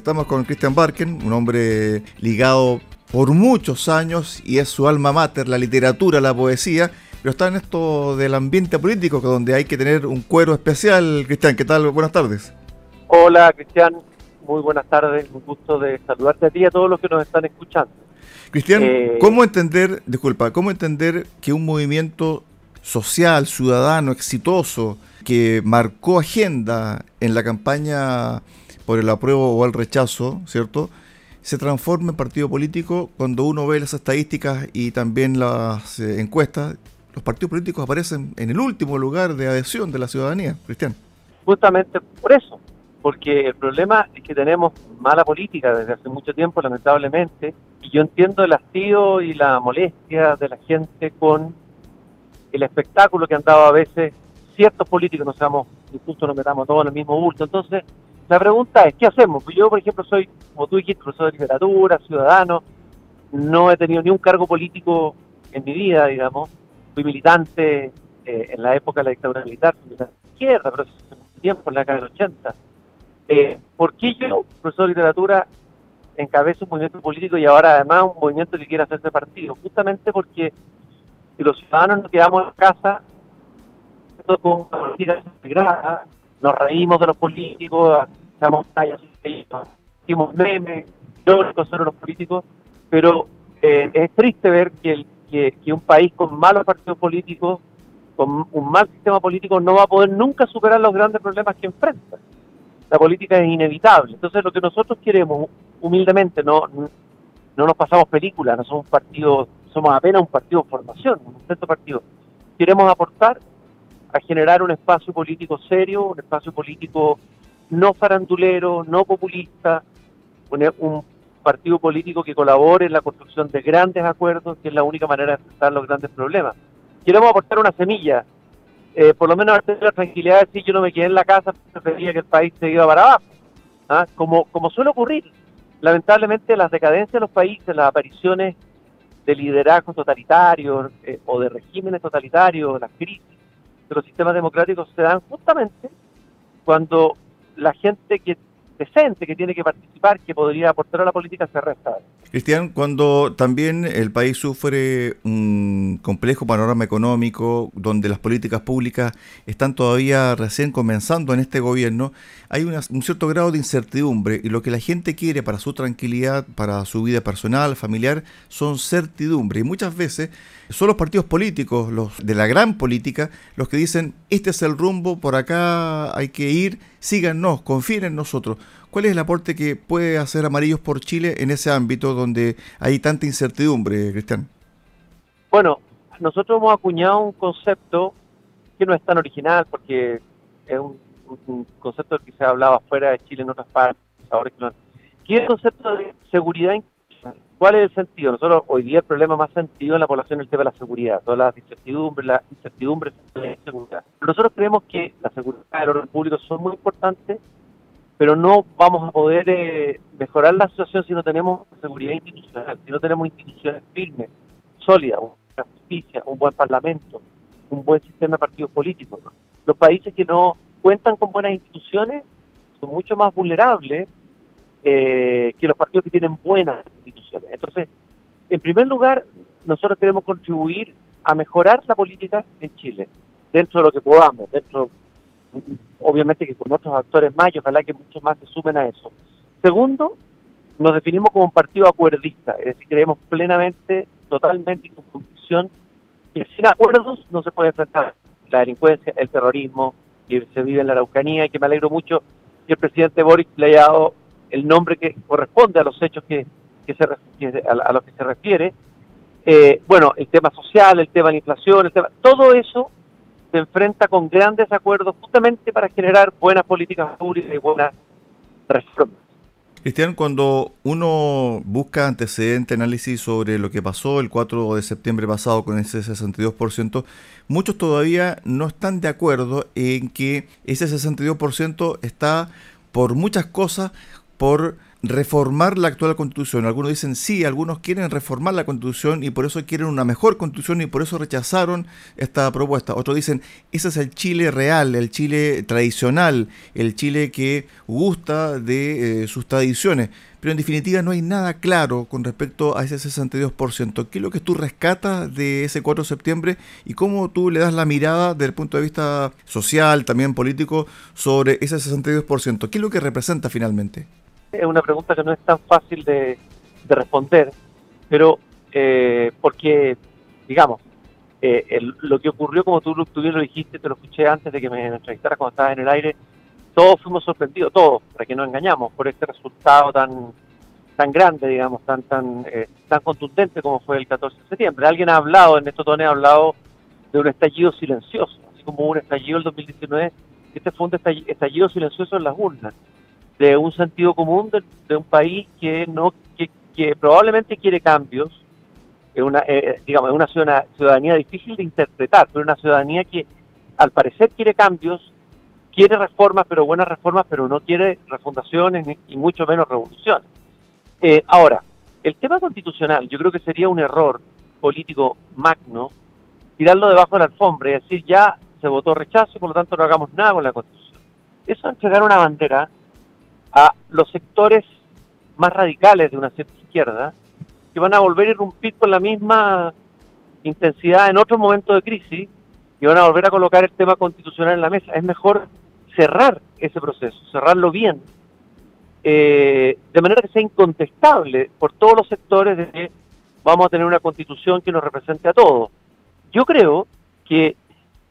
Estamos con Christian Barken, un hombre ligado por muchos años y es su alma mater, la literatura, la poesía, pero está en esto del ambiente político, donde hay que tener un cuero especial. Cristian, ¿qué tal? Buenas tardes. Hola, Cristian. Muy buenas tardes. Un gusto de saludarte a ti y a todos los que nos están escuchando. Cristian, eh, ¿cómo entender, disculpa, cómo entender que un movimiento social, ciudadano, exitoso, que marcó agenda en la campaña por el apruebo o el rechazo, ¿cierto? Se transforma en partido político cuando uno ve las estadísticas y también las eh, encuestas. Los partidos políticos aparecen en el último lugar de adhesión de la ciudadanía, Cristian. Justamente por eso, porque el problema es que tenemos mala política desde hace mucho tiempo, lamentablemente, y yo entiendo el hastío y la molestia de la gente con el espectáculo que han dado a veces ciertos políticos, no seamos, justo nos metamos todos en el mismo bulto. Entonces, la pregunta es, ¿qué hacemos? Yo, por ejemplo, soy, como tú dijiste, profesor de literatura, ciudadano, no he tenido ni un cargo político en mi vida, digamos. Fui militante eh, en la época de la dictadura militar, militante de izquierda, pero hace mucho tiempo, en la década del 80. Eh, ¿Por qué yo, profesor de literatura, encabezo un movimiento político y ahora además un movimiento que quiere hacerse partido? Justamente porque si los ciudadanos nos quedamos en casa con una política integrada, nos reímos de los políticos, hacemos tallas, hicimos memes, lógicos son los políticos, pero eh, es triste ver que, un país con malos partidos políticos, con un mal sistema político, no va a poder nunca superar los grandes problemas que enfrenta. La política es inevitable. Entonces, lo que nosotros queremos, humildemente, no, no nos pasamos películas, no somos un partido, somos apenas un partido de formación, un centro partido. Queremos aportar a generar un espacio político serio, un espacio político no farandulero, no populista, un, partido político que colabore en la construcción de grandes acuerdos, que es la única manera de enfrentar los grandes problemas. Queremos aportar una semilla, eh, por lo menos tener la tranquilidad de decir yo no me quedé en la casa, prefería que el país se iba para abajo, ¿ah? como, como suele ocurrir. Lamentablemente las decadencias de los países, las apariciones de liderazgos totalitarios eh, o de regímenes totalitarios, las crisis, de los sistemas democráticos se dan justamente cuando la gente que decente que tiene que participar, que podría aportar a la política, se resta. Cristian, cuando también el país sufre un complejo panorama económico, donde las políticas públicas están todavía recién comenzando en este gobierno, hay un cierto grado de incertidumbre y lo que la gente quiere para su tranquilidad, para su vida personal, familiar, son certidumbre. Y muchas veces son los partidos políticos, los de la gran política, los que dicen, este es el rumbo, por acá hay que ir, síganos, confíen en nosotros. ¿Cuál es el aporte que puede hacer Amarillos por Chile en ese ámbito donde hay tanta incertidumbre, Cristian? Bueno, nosotros hemos acuñado un concepto que no es tan original porque es un, concepto que se ha hablado fuera de Chile en otras partes, ahora que, que es el concepto de seguridad ¿Cuál es el sentido? Nosotros hoy día el problema más sentido en la población es el tema de la seguridad, todas las incertidumbres, la incertidumbre de la seguridad. Nosotros creemos que la seguridad y el orden público son muy importantes, pero no vamos a poder eh, mejorar la situación si no tenemos seguridad institucional, si no tenemos instituciones firmes, sólidas, una justicia, un buen parlamento, un buen sistema de partidos políticos. Los países que no cuentan con buenas instituciones son mucho más vulnerables eh, que los partidos que tienen buenas Entonces, en primer lugar, nosotros queremos contribuir a mejorar la política en Chile, dentro de lo que podamos, dentro, obviamente que con otros actores más, y ojalá que muchos más se sumen a eso. Segundo, nos definimos como un partido acuerdista, es decir, creemos plenamente, totalmente y con convicción que sin acuerdos no se puede enfrentar la delincuencia, el terrorismo que se vive en la Araucanía y que me alegro mucho que el presidente Boric le haya dado el nombre que corresponde a los hechos que, se, a, los que se refiere. Eh, bueno, el tema social, el tema de la inflación, el tema, todo eso se enfrenta con grandes acuerdos justamente para generar buenas políticas públicas y buenas reformas. Cristian, cuando uno busca antecedente, análisis sobre lo que pasó el 4 de septiembre pasado con ese 62%, muchos todavía no están de acuerdo en que ese 62% está por muchas cosas por reformar la actual constitución. Algunos dicen sí, algunos quieren reformar la constitución y por eso quieren una mejor constitución y por eso rechazaron esta propuesta. Otros dicen, ese es el Chile real, el Chile tradicional, el Chile que gusta de eh, sus tradiciones. Pero en definitiva no hay nada claro con respecto a ese 62%. ¿Qué es lo que tú rescatas de ese 4 de septiembre y cómo tú le das la mirada desde el punto de vista social, también político, sobre ese 62%? ¿Qué es lo que representa finalmente? Es una pregunta que no es tan fácil de, responder, pero eh, porque, digamos, eh, lo que ocurrió, como tú, tú lo dijiste, te lo escuché antes de que me entrevistaras cuando estabas en el aire, todos fuimos sorprendidos, todos, para que no engañamos, por este resultado tan tan grande, digamos, tan tan eh, tan contundente como fue el 14 de septiembre. Alguien ha hablado, en estos tones ha hablado de un estallido silencioso, así como un estallido el 2019, este fue un estallido silencioso en las urnas de un sentido común de, un país que no que, probablemente quiere cambios, es una, eh, digamos, es una ciudadanía difícil de interpretar, pero una ciudadanía que al parecer quiere cambios, quiere reformas, pero buenas reformas, pero no quiere refundaciones y mucho menos revoluciones. Eh, ahora, el tema constitucional, yo creo que sería un error político magno tirarlo debajo de la alfombra y decir ya se votó rechazo, por lo tanto no hagamos nada con la constitución. Eso es entregar una bandera a los sectores más radicales de una cierta izquierda que van a volver a irrumpir con la misma intensidad en otro momento de crisis y van a volver a colocar el tema constitucional en la mesa. Es mejor cerrar ese proceso, cerrarlo bien, eh, de manera que sea incontestable por todos los sectores de que vamos a tener una constitución que nos represente a todos. Yo creo que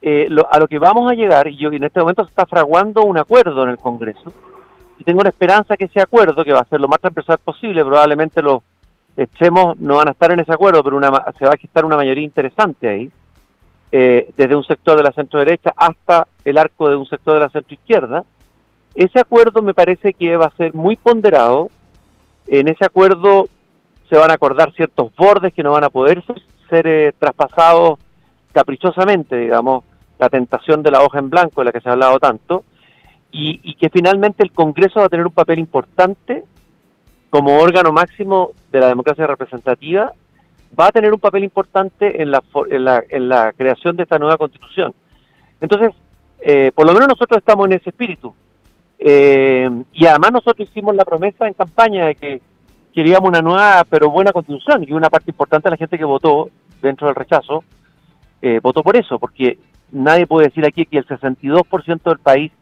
eh, a lo que vamos a llegar, y, yo, en este momento se está fraguando un acuerdo en el Congreso, y tengo la esperanza que ese acuerdo, que va a ser lo más transversal posible, probablemente los extremos no van a estar en ese acuerdo, pero una, se va a quitar una mayoría interesante ahí, eh, desde un sector de la centro derecha hasta el arco de un sector de la centro izquierda. Ese acuerdo me parece que va a ser muy ponderado. En ese acuerdo se van a acordar ciertos bordes que no van a poder ser eh, traspasados caprichosamente, digamos, la tentación de la hoja en blanco de la que se ha hablado tanto, y, que finalmente el Congreso va a tener un papel importante como órgano máximo de la democracia representativa, va a tener un papel importante en la, en la, creación de esta nueva constitución. Entonces, eh, por lo menos nosotros estamos en ese espíritu. Eh, y además nosotros hicimos la promesa en campaña de que queríamos una nueva pero buena constitución y una parte importante de la gente que votó dentro del rechazo eh, votó por eso, porque nadie puede decir aquí que el 62% del país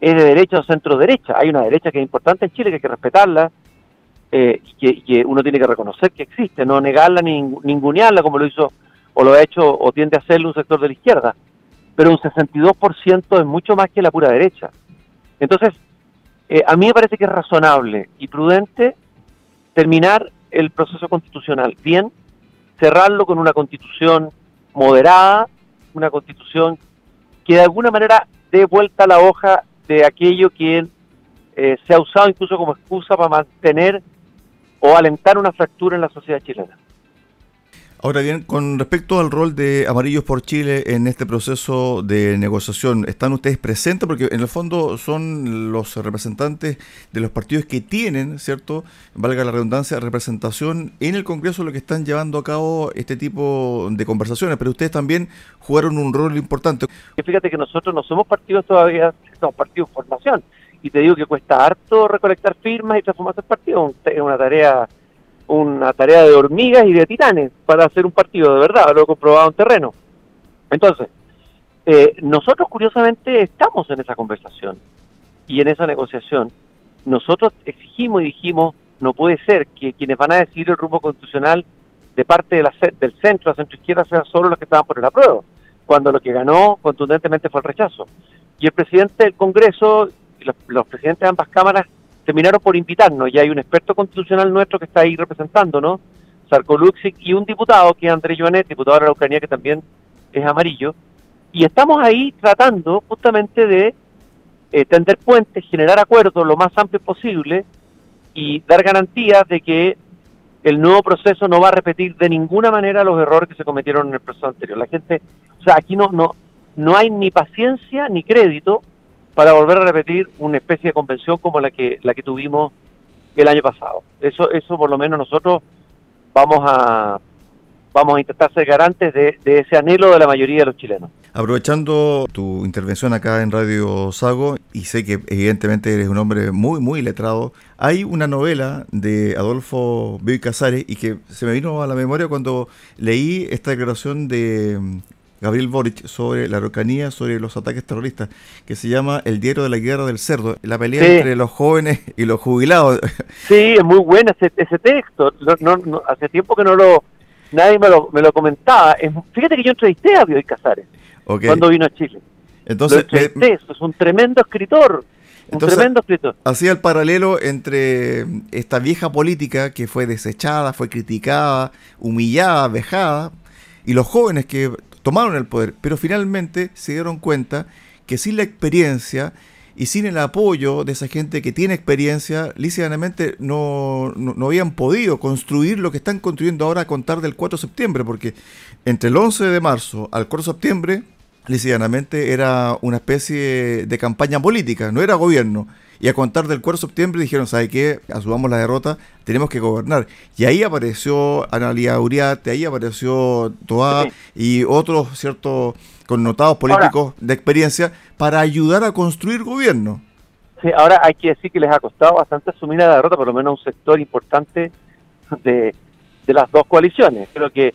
es de derecha o centro derecha. Hay una derecha que es importante en Chile, que hay que respetarla, eh, que, uno tiene que reconocer que existe, no negarla ni ningunearla como lo hizo o lo ha hecho o tiende a hacerlo un sector de la izquierda. Pero un 62% es mucho más que la pura derecha. Entonces, eh, a mí me parece que es razonable y prudente terminar el proceso constitucional bien, cerrarlo con una constitución moderada, una constitución que de alguna manera dé vuelta la hoja de aquello que eh, se ha usado incluso como excusa para mantener o alentar una fractura en la sociedad chilena. Ahora bien, con respecto al rol de Amarillos por Chile en este proceso de negociación, ¿están ustedes presentes? Porque en el fondo son los representantes de los partidos que tienen, ¿cierto? Valga la redundancia, representación en el Congreso lo que están llevando a cabo este tipo de conversaciones, pero ustedes también jugaron un rol importante. Fíjate que nosotros no somos partidos todavía, somos partidos de formación, y te digo que cuesta harto recolectar firmas y transformarse en partido, es una tarea una tarea de hormigas y de titanes para hacer un partido de verdad, lo he comprobado en terreno. Entonces, eh, nosotros curiosamente estamos en esa conversación y en esa negociación. Nosotros exigimos y dijimos, no puede ser que quienes van a decidir el rumbo constitucional de parte del centro, la centro izquierda, sean solo los que estaban por el apruebo, cuando lo que ganó contundentemente fue el rechazo. Y el presidente del Congreso, los, los presidentes de ambas cámaras, terminaron por invitarnos, y hay un experto constitucional nuestro que está ahí representándonos, Sarko Luxic, y un diputado que es Andrés Joanet, diputado de la Ucrania, que también es amarillo, y estamos ahí tratando justamente de eh, tender puentes, generar acuerdos lo más amplios posible y dar garantías de que el nuevo proceso no va a repetir de ninguna manera los errores que se cometieron en el proceso anterior. La gente, o sea, aquí no, no, no hay ni paciencia ni crédito para volver a repetir una especie de convención como la que, la que tuvimos el año pasado. Eso, eso por lo menos nosotros vamos a vamos a intentar ser garantes de, ese anhelo de la mayoría de los chilenos. Aprovechando tu intervención acá en Radio Sago, y sé que evidentemente eres un hombre muy, muy letrado, hay una novela de Adolfo Bioy Casares y que se me vino a la memoria cuando leí esta declaración de Gabriel Boric sobre la Araucanía, sobre los ataques terroristas, que se llama El diario de la guerra del cerdo, la pelea entre los jóvenes y los jubilados. Sí, es muy bueno ese, ese texto. no, hace tiempo que no lo nadie me lo, me lo comentaba. fíjate que yo entrevisté a Bioy Casares cuando vino a Chile. Entonces, es un tremendo escritor. Un tremendo escritor. Hacía el paralelo entre esta vieja política que fue desechada, fue criticada, humillada, vejada, y los jóvenes que tomaron el poder, pero finalmente se dieron cuenta que sin la experiencia y sin el apoyo de esa gente que tiene experiencia, lícitamente no, no, habían podido construir lo que están construyendo ahora a contar del 4 de septiembre, porque entre el 11 de marzo al 4 de septiembre, lícitamente era una especie de campaña política, no era gobierno. Y a contar del 4 de septiembre dijeron, ¿sabe qué? Asumamos la derrota, tenemos que gobernar. Y ahí apareció Analia Uriarte, ahí apareció Toá y otros ciertos connotados políticos de experiencia para ayudar a construir gobierno. Sí, ahora hay que decir que les ha costado bastante asumir la derrota, por lo menos un sector importante de, las dos coaliciones. Creo que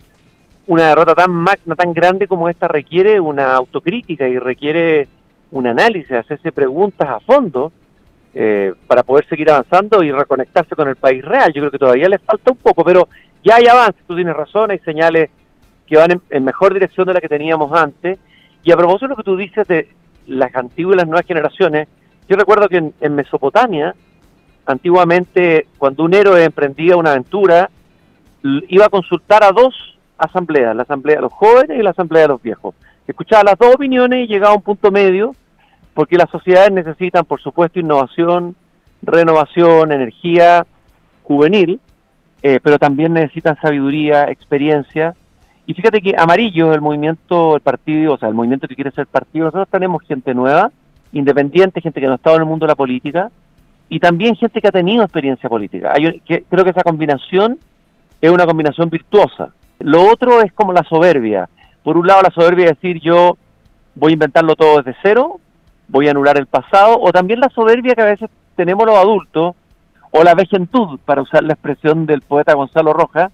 una derrota tan magna, tan grande como esta requiere una autocrítica y requiere un análisis, hacerse preguntas a fondo eh, para poder seguir avanzando y reconectarse con el país real. Yo creo que todavía les falta un poco, pero ya hay avances, tú tienes razón, hay señales que van en, mejor dirección de la que teníamos antes. Y a propósito de lo que tú dices de las antiguas y las nuevas generaciones, yo recuerdo que en, Mesopotamia, antiguamente, cuando un héroe emprendía una aventura, iba a consultar a dos asambleas, la asamblea de los jóvenes y la asamblea de los viejos. Escuchaba las dos opiniones y llegaba a un punto medio, porque las sociedades necesitan, por supuesto, innovación, renovación, energía juvenil, eh, pero también necesitan sabiduría, experiencia, y fíjate que Amarillo, el movimiento, el partido, o sea, el movimiento que quiere ser partido, nosotros tenemos gente nueva, independiente, gente que no ha estado en el mundo de la política, y también gente que ha tenido experiencia política. creo que esa combinación es una combinación virtuosa. Lo otro es como la soberbia. Por un lado, la soberbia es decir, yo voy a inventarlo todo desde cero, voy a anular el pasado, o también la soberbia que a veces tenemos los adultos, o la vejentud, para usar la expresión del poeta Gonzalo Rojas,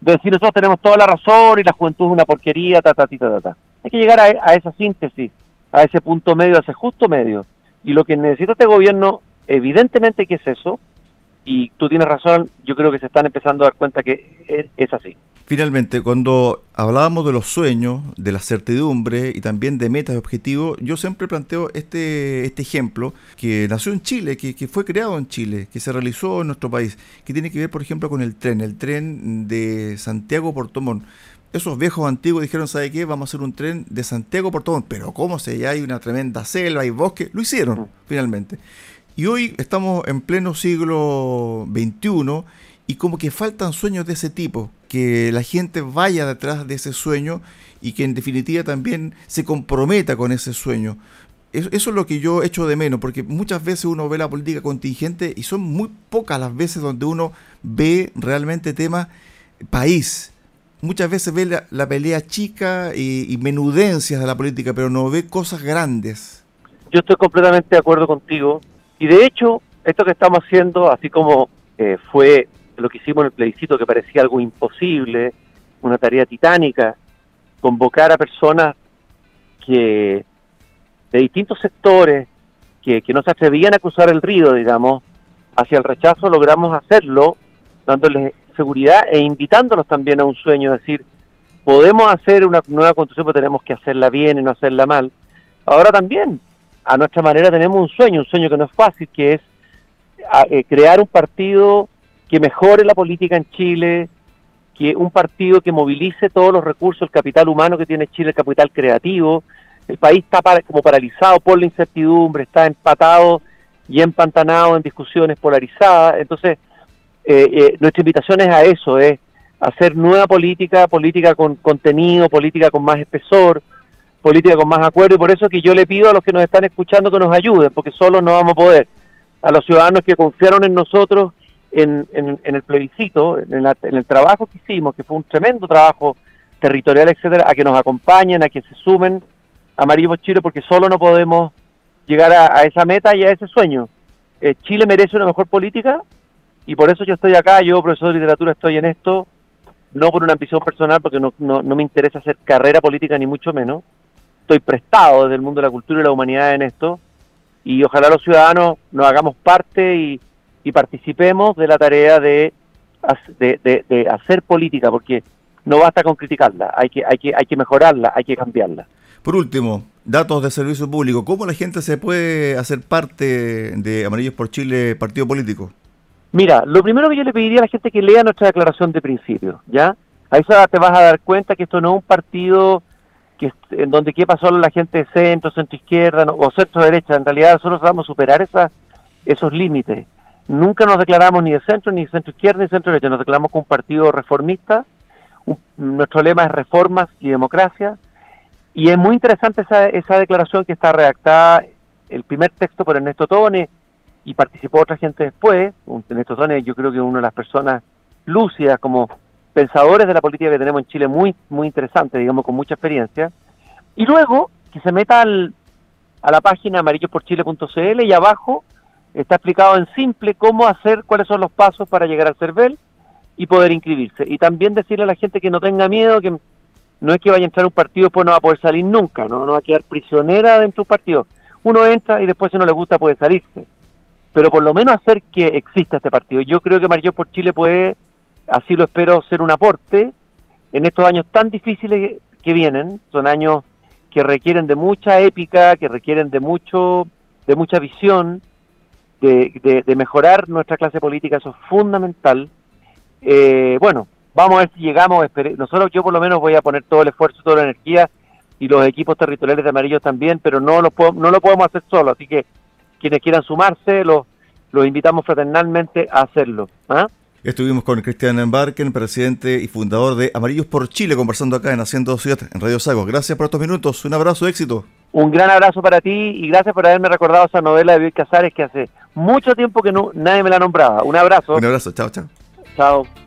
de decir nosotros tenemos toda la razón y la juventud es una porquería, ta, ta, ta, ta, ta. Hay que llegar a, esa síntesis, a ese punto medio, a ese justo medio. Y lo que necesita este gobierno, evidentemente que es eso, y tú tienes razón, yo creo que se están empezando a dar cuenta que es así. Finalmente, cuando hablábamos de los sueños, de la certidumbre y también de metas y objetivos, yo siempre planteo este, este ejemplo que nació en Chile, que, que, fue creado en Chile, que se realizó en nuestro país, que tiene que ver, por ejemplo, con el tren, el tren de Santiago Portomón. Esos viejos antiguos dijeron, ¿sabe qué? Vamos a hacer un tren de Santiago Portomón. Pero ¿cómo se ya hay una tremenda selva y bosque? Lo hicieron, finalmente. Y hoy estamos en pleno siglo XXI y como que faltan sueños de ese tipo, que la gente vaya detrás de ese sueño y que en definitiva también se comprometa con ese sueño. Eso, es lo que yo echo de menos, porque muchas veces uno ve la política contingente y son muy pocas las veces donde uno ve realmente temas país. Muchas veces ve la, pelea chica y, y, menudencias de la política, pero no ve cosas grandes. Yo estoy completamente de acuerdo contigo. Y de hecho, esto que estamos haciendo, así como eh, fue lo que hicimos en el plebiscito, que parecía algo imposible, una tarea titánica, convocar a personas que de distintos sectores que, que no se atrevían a cruzar el río, digamos, hacia el rechazo, logramos hacerlo, dándoles seguridad e invitándolos también a un sueño, es decir, podemos hacer una nueva constitución, pero tenemos que hacerla bien y no hacerla mal. Ahora también, a nuestra manera, tenemos un sueño, un sueño que no es fácil, que es eh, crear un partido que mejore la política en Chile, que un partido que movilice todos los recursos, el capital humano que tiene Chile, el capital creativo. El país está como paralizado por la incertidumbre, está empatado y empantanado en discusiones polarizadas. Entonces, eh, eh, nuestra invitación es a eso, es hacer nueva política, política con contenido, política con más espesor, política con más acuerdo. Y por eso que yo le pido a los que nos están escuchando que nos ayuden, porque solo no vamos a poder. A los ciudadanos que confiaron en nosotros en, el plebiscito, en, el trabajo que hicimos, que fue un tremendo trabajo territorial, etcétera, a que nos acompañen, a que se sumen a Amarillo Chile, porque solo no podemos llegar a, esa meta y a ese sueño. Eh, Chile merece una mejor política y por eso yo estoy acá, yo profesor de literatura estoy en esto, no por una ambición personal, porque no me interesa hacer carrera política ni mucho menos, estoy prestado desde el mundo de la cultura y la humanidad en esto, y ojalá los ciudadanos nos hagamos parte y, participemos de la tarea de, de, hacer política, porque no basta con criticarla, hay que, hay, que, hay que mejorarla, hay que cambiarla. Por último, datos de servicio público, ¿cómo la gente se puede hacer parte de Amarillos por Chile, partido político? Mira, lo primero que yo le pediría a la gente es que lea nuestra declaración de principio, ¿ya? A eso te vas a dar cuenta que esto no es un partido que en donde quepa solo la gente de centro, centro izquierda o centro derecha. En realidad nosotros vamos a superar esa, esos límites. Nunca nos declaramos ni de centro, ni de centro izquierda, ni de centro derecha. Nos declaramos como un partido reformista. nuestro lema es reformas y democracia. Y es muy interesante esa, esa declaración que está redactada, el primer texto por Ernesto Tone, y participó otra gente después. Ernesto Tone yo creo que es una de las personas lúcidas como pensadores de la política que tenemos en Chile muy, muy interesante, digamos, con mucha experiencia. Y luego que se meta al, a la página amarillosporchile.cl y abajo está explicado en simple cómo hacer, cuáles son los pasos para llegar al CERVEL y poder inscribirse. Y también decirle a la gente que no tenga miedo, que no es que vaya a entrar un partido y pues no va a poder salir nunca, no, no va a quedar prisionera dentro de un partido. Uno entra y después si no le gusta puede salirse. Pero por lo menos hacer que exista este partido. Yo creo que Amarillo por Chile puede así lo espero ser un aporte en estos años tan difíciles que vienen, son años que requieren de mucha épica, que requieren de mucho, de mucha visión, de, de, mejorar nuestra clase política, eso es fundamental. Eh, bueno, vamos a ver si llegamos, nosotros yo por lo menos voy a poner todo el esfuerzo, toda la energía y los equipos territoriales de amarillo también, pero no lo, no lo podemos hacer solo, así que quienes quieran sumarse, los, los invitamos fraternalmente a hacerlo. ¿ah? Estuvimos con Cristian Embarken, presidente y fundador de Amarillos por Chile, conversando acá en Haciendo Ciudad, en Radio Sago. Gracias por estos minutos. Un abrazo, éxito. Un gran abrazo para ti y gracias por haberme recordado esa novela de Bill Casares que hace mucho tiempo que no, nadie me la nombraba. Un abrazo. Un abrazo. Chao, chao. Chao.